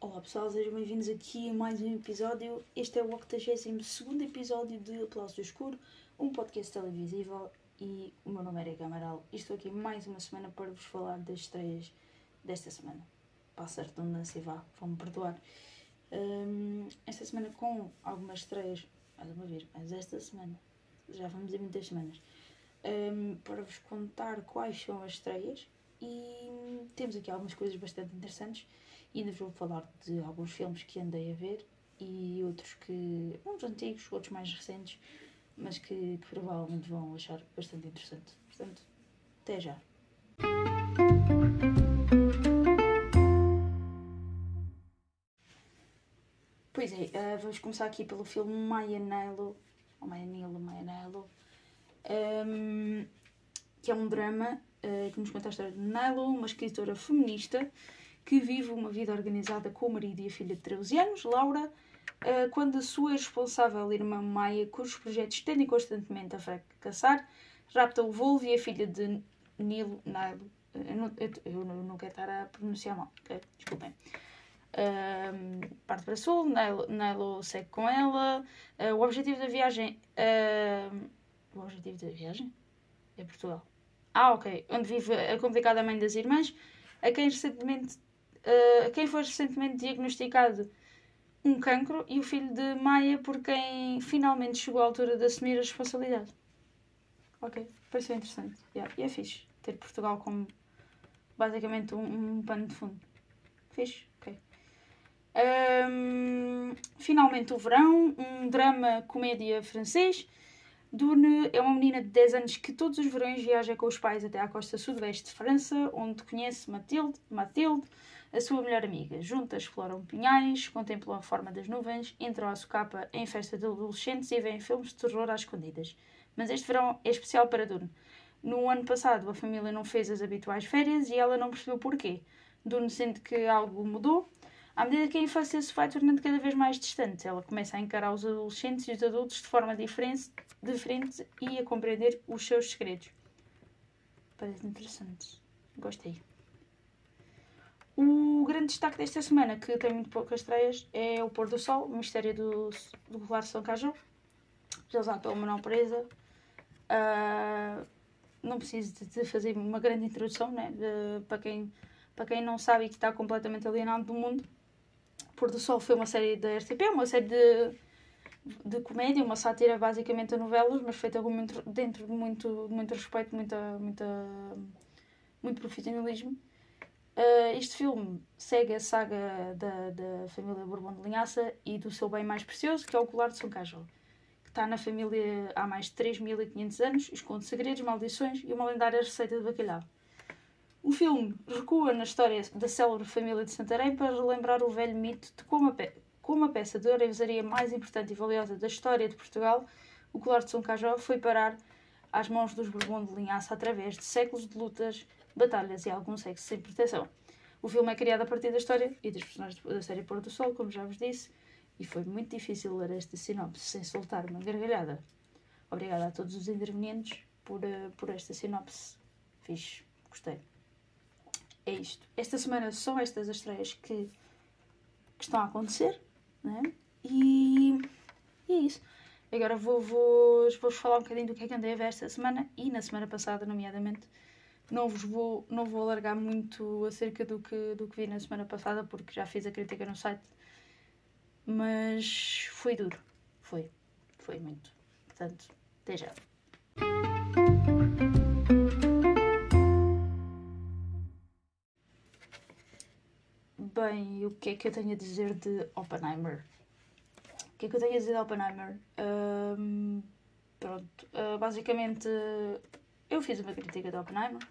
Olá pessoal, sejam bem-vindos aqui a mais um episódio. Este é o 82 episódio de Aplauso do Escuro, um podcast televisivo e o meu nome é Erika Amaral e estou aqui mais uma semana para vos falar das estreias desta semana. Passa a redundância, vá, vão-me perdoar. Hum, esta semana com algumas estreias, mais uma vez, mas esta semana, já vamos em muitas semanas, hum, para vos contar quais são as estreias e temos aqui algumas coisas bastante interessantes e ainda vou falar de alguns filmes que andei a ver e outros que. uns antigos, outros mais recentes, mas que, que provavelmente vão achar bastante interessante. Portanto, até já. Pois é, uh, vamos começar aqui pelo filme Maya Nilo, ou Maya Nilo, Maya Nilo, um, que é um drama uh, que nos conta a história de Nilo, uma escritora feminista que vive uma vida organizada com o marido e a filha de 13 anos, Laura, eh, quando a sua responsável irmã Maia, cujos projetos tendem constantemente a fracassar, rapta o Volvo e a filha de Nilo, Nilo eu não, eu, eu não quero estar a pronunciar mal, ok? Desculpem. Parte para sul, Nilo, segue com ela. Uh, o objetivo da viagem. Uh, o objetivo da viagem? É Portugal. Ah, ok. Onde vive a complicada mãe das irmãs, a quem recentemente uh, quem foi recentemente diagnosticado um cancro e o filho de Maia por quem finalmente chegou à altura de assumir a responsabilidade. Ok, pareceu interessante. Yeah. E é fixe ter Portugal como basicamente um, um pano de fundo. Fixe. Um, finalmente o verão, um drama comédia francês. Dune é uma menina de 10 anos que todos os verões viaja com os pais até à costa sudoeste de França, onde conhece Mathilde, Mathilde a sua melhor amiga. Juntas exploram pinhais, contemplam a forma das nuvens, entram à socapa em festa de adolescentes e veem filmes de terror às escondidas. Mas este verão é especial para Dune. No ano passado, a família não fez as habituais férias e ela não percebeu porquê. Dune sente que algo mudou. À medida que a infância se vai tornando cada vez mais distante, ela começa a encarar os adolescentes e os adultos de forma diferente, e a compreender os seus segredos. Parece interessante. Gostei. O grande destaque desta semana, que tem muito poucas estreias, é O Pôr do Sol, o Mistério do, do de São Cajó, realizado pelo Manuel Presa. Uh, não preciso de fazer uma grande introdução, né? De, para, quem, para quem não sabe e que está completamente alienado do mundo. Pôr do Sol foi uma série da RTP, uma série de, de comédia, uma sátira basicamente a novelas, mas feita com muito, dentro de muito, muito respeito, muita, muita, muito profissionalismo. Uh, este filme segue a saga da, da família Bourbon de Linhaça e do seu bem mais precioso, que é o colar de São Cajal, que está na família há mais de 3.500 anos, esconde segredos, maldições e uma lendária receita de bacalhau. O filme recua na história da célebre família de Santarém para relembrar o velho mito de como a, pe como a peça de oreivasaria mais importante e valiosa da história de Portugal, o colar de São Cajal, foi parar às mãos dos Bourbon de Linhaça através de séculos de lutas batalhas e algum sexo sem proteção. O filme é criado a partir da história e dos personagens da série Pôr do Sol, como já vos disse, e foi muito difícil ler esta sinopse sem soltar uma gargalhada. Obrigada a todos os intervenientes por, uh, por esta sinopse. Fixe, gostei. É isto. Esta semana são estas as estreias que, que estão a acontecer, né? E, e é isso. Agora vou-vos vou, falar um bocadinho do que é que andei a ver esta semana e na semana passada, nomeadamente. Não vos vou, não vou alargar muito acerca do que, do que vi na semana passada, porque já fiz a crítica no site. Mas foi duro. Foi. Foi muito. Portanto, até já. Bem, o que é que eu tenho a dizer de Oppenheimer? O que é que eu tenho a dizer de Oppenheimer? Um, pronto, uh, basicamente eu fiz uma crítica de Oppenheimer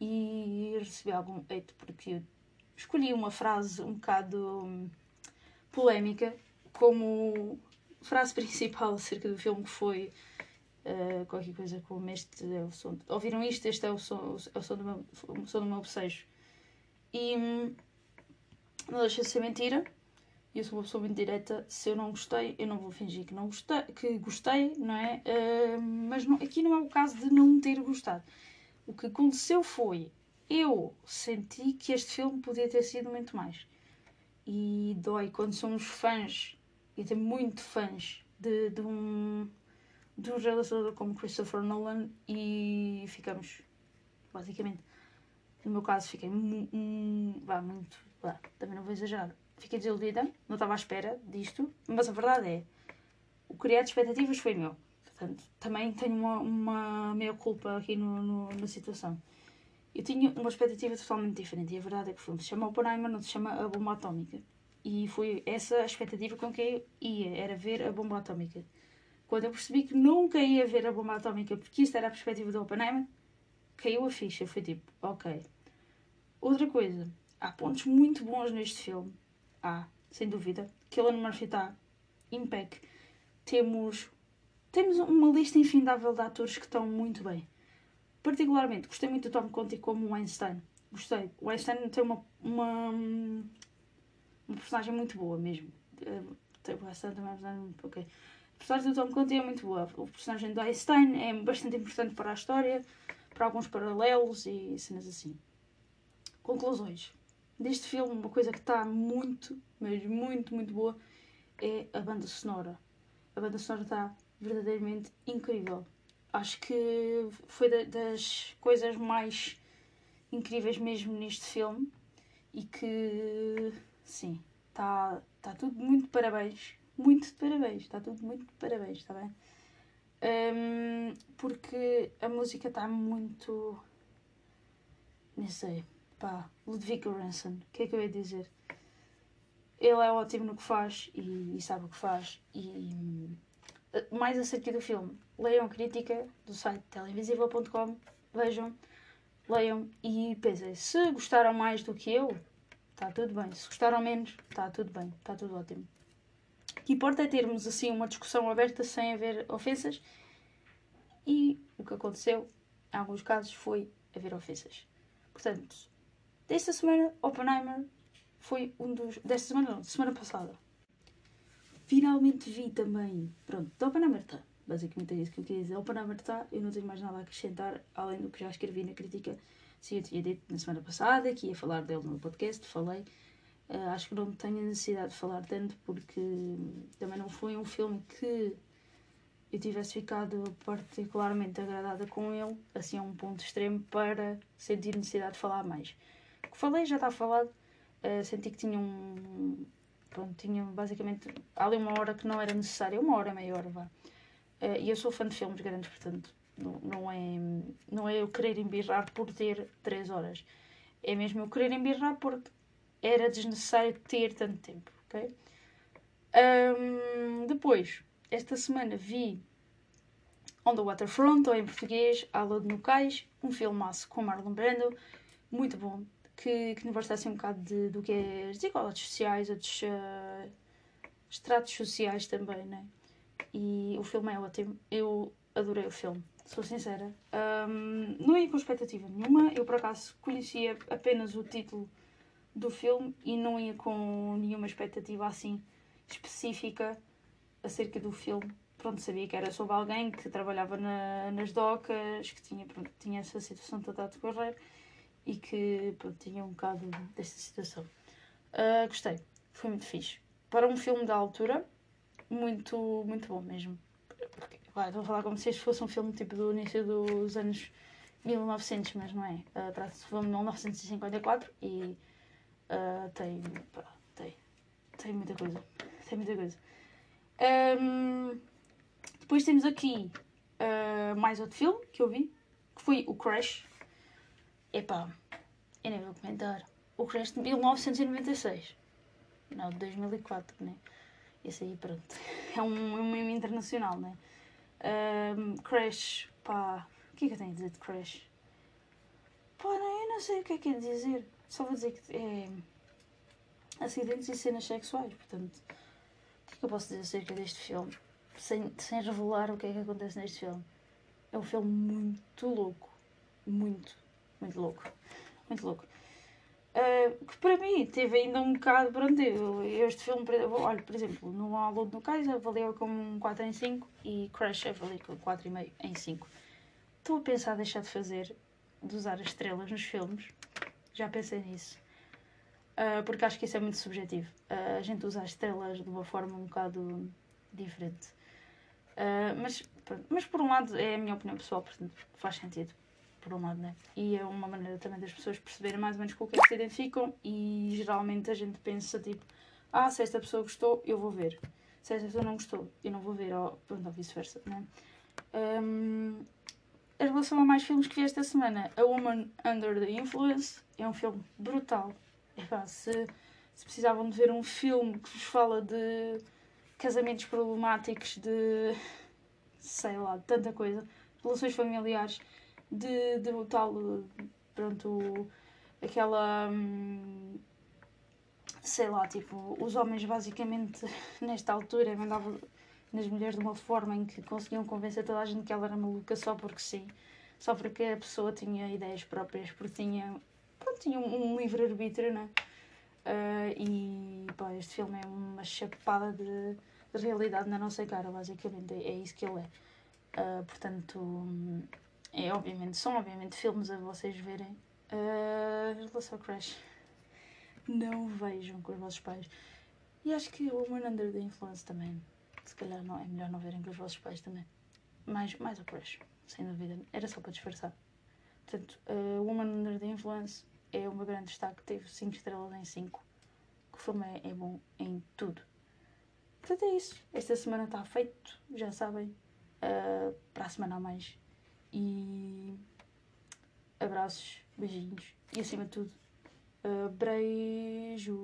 e recebi algum hate porque escolhi uma frase um bocado hum, polémica como frase principal acerca do filme que foi uh, qualquer coisa como este é o som. Ouviram isto? Este é o som, é o som, do, meu, o som do meu bocejo. E hum, não deixa de ser mentira. E eu sou uma pessoa muito direta. Se eu não gostei, eu não vou fingir que não gostei, que gostei não é? Uh, mas não, aqui não é o caso de não ter gostado. O que aconteceu foi eu senti que este filme podia ter sido muito mais. E dói quando somos fãs, e tem muito fãs, de, de um, de um realizador como Christopher Nolan e ficamos, basicamente, no meu caso, fiquei um, muito, vá, também não vou exagerar, fiquei desiludida, não estava à espera disto, mas a verdade é, o criar de expectativas foi meu. Portanto, também tenho uma, uma meia culpa aqui no, no, na situação. Eu tinha uma expectativa totalmente diferente e a verdade é que filme se chama Oppenheimer, não se chama A Bomba Atómica. E foi essa a expectativa com que eu ia, era ver a bomba atómica. Quando eu percebi que nunca ia ver a bomba atómica, porque isto era a perspectiva do Oppenheimer, caiu a ficha. Foi tipo, ok. Outra coisa, há pontos muito bons neste filme. Há, sem dúvida. Killian Murphy está impec. Temos, temos uma lista infindável de atores que estão muito bem. Particularmente, gostei muito do Tom Conti como Einstein. Gostei. O Einstein tem uma, uma, uma personagem muito boa mesmo. Tem o Einstein também, ok. A personagem do Tom Conti é muito boa. O personagem do Einstein é bastante importante para a história, para alguns paralelos e cenas assim. Conclusões. Deste filme, uma coisa que está muito, mas muito, muito boa é a banda sonora. A banda sonora está verdadeiramente incrível acho que foi das coisas mais incríveis mesmo neste filme e que sim, está tá tudo muito de parabéns. Muito de parabéns, está tudo muito de parabéns, está bem? Um, porque a música está muito. Nem sei, pá, Ludwig Göransson, o que é que eu ia dizer? Ele é ótimo no que faz e, e sabe o que faz. E mais acerca do filme, leiam crítica do site televisível.com, vejam, leiam e pensem, se gostaram mais do que eu, está tudo bem. Se gostaram menos, está tudo bem, está tudo ótimo. O que importa é termos assim uma discussão aberta sem haver ofensas e o que aconteceu, em alguns casos, foi haver ofensas. Portanto, desta semana, Oppenheimer foi um dos. Desta semana não, semana passada finalmente vi também. Pronto, Oppenheimer está. Basicamente é isso que eu queria dizer. Oppenheimer está, eu não tenho mais nada a acrescentar, além do que já escrevi na crítica. Sim, eu tinha dito na semana passada que ia falar dele no podcast, falei. Uh, acho que não tenho necessidade de falar tanto porque também não foi um filme que eu tivesse ficado particularmente agradada com ele, assim a um ponto extremo, para sentir necessidade de falar mais. Falei já está falado, uh, senti que tinha um, pronto, tinha basicamente ali uma hora que não era necessária, uma hora, meia hora, vá. Uh, e eu sou fã de filmes grandes, portanto, não, não, é, não é eu querer embirrar por ter três horas. É mesmo eu querer embirrar porque era desnecessário ter tanto tempo, ok? Um, depois, esta semana vi On the Waterfront, ou em português, A Lua de Nucais, um filmaço com Marlon Brando, muito bom, que, que nos assim um bocado de, do que é as desigualdades sociais, outros uh, estratos sociais também, né? E o filme é ótimo. Eu adorei o filme, sou sincera. Um, não ia com expectativa nenhuma. Eu, por acaso, conhecia apenas o título do filme e não ia com nenhuma expectativa assim específica acerca do filme. Pronto, sabia que era sobre alguém que trabalhava na, nas docas, que tinha, pronto, tinha essa situação toda a decorrer e que pronto, tinha um bocado desta situação. Uh, gostei, foi muito fixe. Para um filme da altura, muito, muito bom mesmo. Porque, estou a falar como se este fosse um filme tipo do início dos anos 1900, mas não é. Uh, Trata-se de filme de 1954 e uh, tem, tem, tem muita coisa. Tem muita coisa. Um, depois temos aqui uh, mais outro filme que eu vi, que foi o Crash, Epá, eu nem vou comentar. O Crash de 1996. Não, de 2004, né? Esse aí, pronto. É um, é um meme internacional, né? Um, Crash, pá. O que é que eu tenho a dizer de Crash? Pá, não, eu não sei o que é que é dizer. Só vou dizer que é. Acidentes e cenas sexuais, portanto. O que é que eu posso dizer acerca deste filme? Sem, sem revelar o que é que acontece neste filme. É um filme muito louco. Muito muito louco. Muito louco. Uh, que para mim teve ainda um bocado. Pronto, eu, este filme, olha, por exemplo, no Aluno no Cais avaliou como um 4 em 5 e Crash avaliou com 4,5 em 5. Estou a pensar deixar de fazer, de usar as estrelas nos filmes. Já pensei nisso. Uh, porque acho que isso é muito subjetivo. Uh, a gente usa as estrelas de uma forma um bocado diferente. mas, mas por um lado é a minha opinião pessoal, portanto faz sentido por um lado, né? E é uma maneira também das pessoas perceberem mais ou menos com o que é que se identificam e geralmente a gente pensa tipo, ah, se esta pessoa gostou, eu vou ver. Se esta pessoa não gostou, eu não vou ver, ou pronto, ou vice-versa, né? Um, em relação a mais filmes que vi esta semana, A Woman Under the Influence é um filme brutal. Se, se precisavam de ver um filme que vos fala de casamentos problemáticos, de sei lá, tanta coisa, relações familiares, de, de tal, pronto, aquela, hum, sei lá, tipo, os homens basicamente nesta altura mandavam nas mulheres de uma forma em que conseguiam convencer toda a gente que ela era maluca só porque sim, só porque a pessoa tinha ideias próprias, porque tinha, pronto, tinha um, um livre-arbítrio, né? Uh, e pá, este filme é uma chapada de, de, realidade na nossa cara, basicamente, é, é isso que ele é. Uh, portanto, é, obviamente, são obviamente filmes a vocês verem. Uh, relação ao Crash. Não vejam com os vossos pais. E acho que o Woman Under the Influence também. Se calhar não, é melhor não verem com os vossos pais também. Mais, mais o Crash, sem dúvida. Era só para disfarçar. Portanto, uh, Woman Under the Influence é uma grande destaque. Teve 5 estrelas em 5. O filme é, é bom em tudo. Portanto, é isso. Esta semana está feito, já sabem. Uh, para a semana a mais e abraços, beijinhos e acima de tudo, beijos.